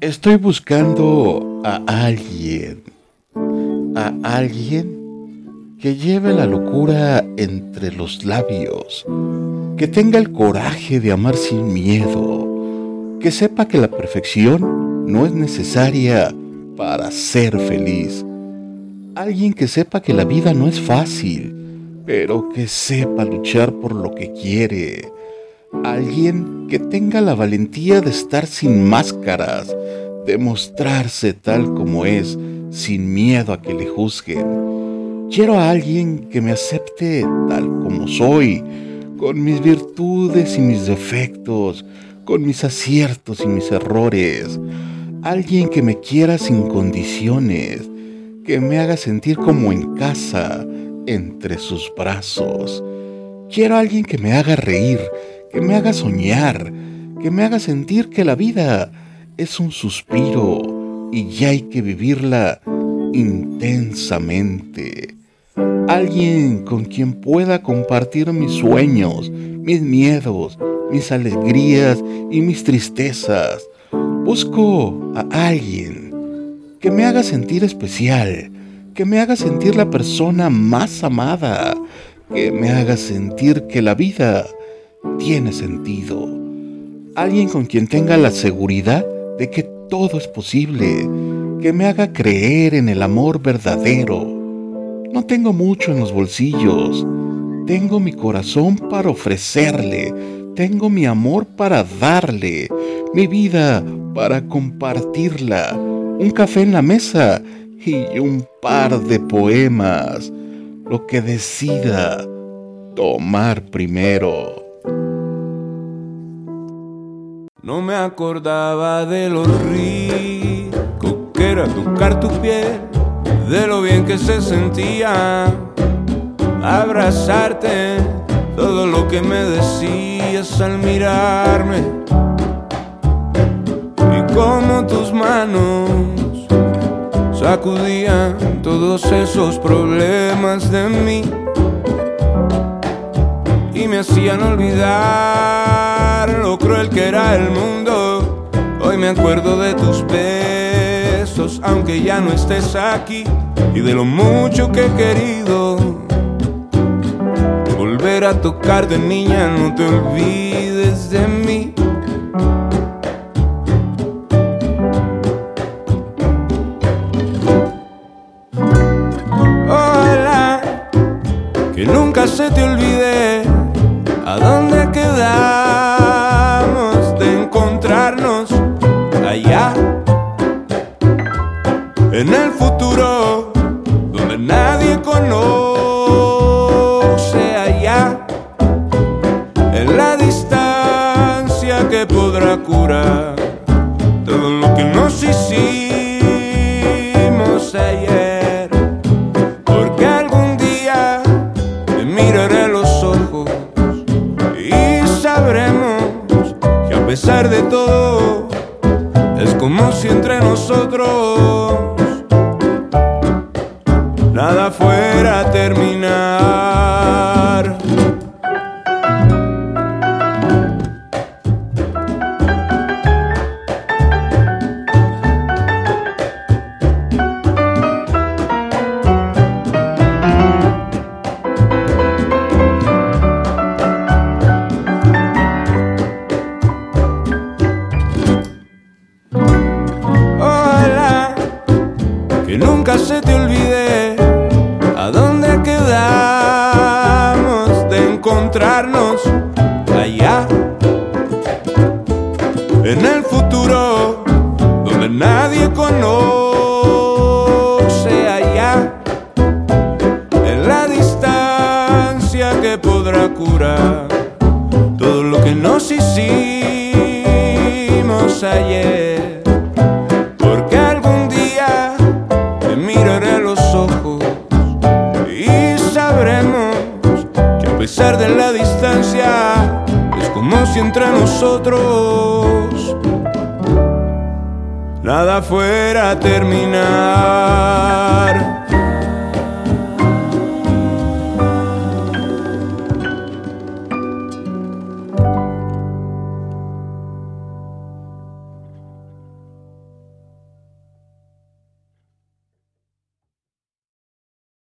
Estoy buscando a alguien, a alguien que lleve la locura entre los labios, que tenga el coraje de amar sin miedo, que sepa que la perfección no es necesaria para ser feliz. Alguien que sepa que la vida no es fácil, pero que sepa luchar por lo que quiere. Alguien que tenga la valentía de estar sin máscaras, de mostrarse tal como es, sin miedo a que le juzguen. Quiero a alguien que me acepte tal como soy, con mis virtudes y mis defectos, con mis aciertos y mis errores. Alguien que me quiera sin condiciones, que me haga sentir como en casa, entre sus brazos. Quiero a alguien que me haga reír, que me haga soñar, que me haga sentir que la vida es un suspiro y ya hay que vivirla intensamente. Alguien con quien pueda compartir mis sueños, mis miedos, mis alegrías y mis tristezas. Busco a alguien que me haga sentir especial, que me haga sentir la persona más amada, que me haga sentir que la vida tiene sentido. Alguien con quien tenga la seguridad de que todo es posible, que me haga creer en el amor verdadero. No tengo mucho en los bolsillos, tengo mi corazón para ofrecerle, tengo mi amor para darle, mi vida para compartirla, un café en la mesa y un par de poemas, lo que decida tomar primero. No me acordaba de lo rico que era tocar tu piel, de lo bien que se sentía abrazarte, todo lo que me decías al mirarme y cómo tus manos sacudían todos esos problemas de mí y me hacían olvidar cruel que era el mundo. Hoy me acuerdo de tus besos, aunque ya no estés aquí, y de lo mucho que he querido volver a tocar de niña, no te olvides de mí. Hola, que nunca se te olvide ¿A dónde En el futuro, donde nadie conoce allá. En la distancia que podrá curar todo lo que nos hicimos ayer. Porque algún día te miraré los ojos y sabremos que a pesar de todo es como si entre nosotros nada fuera a terminar. Se te olvide encontrarnos allá. En el futuro, donde nadie conoce allá. En la distancia que podrá curar todo lo que nos hicimos ayer. Pesar de la distancia es como si entre nosotros nada fuera a terminar.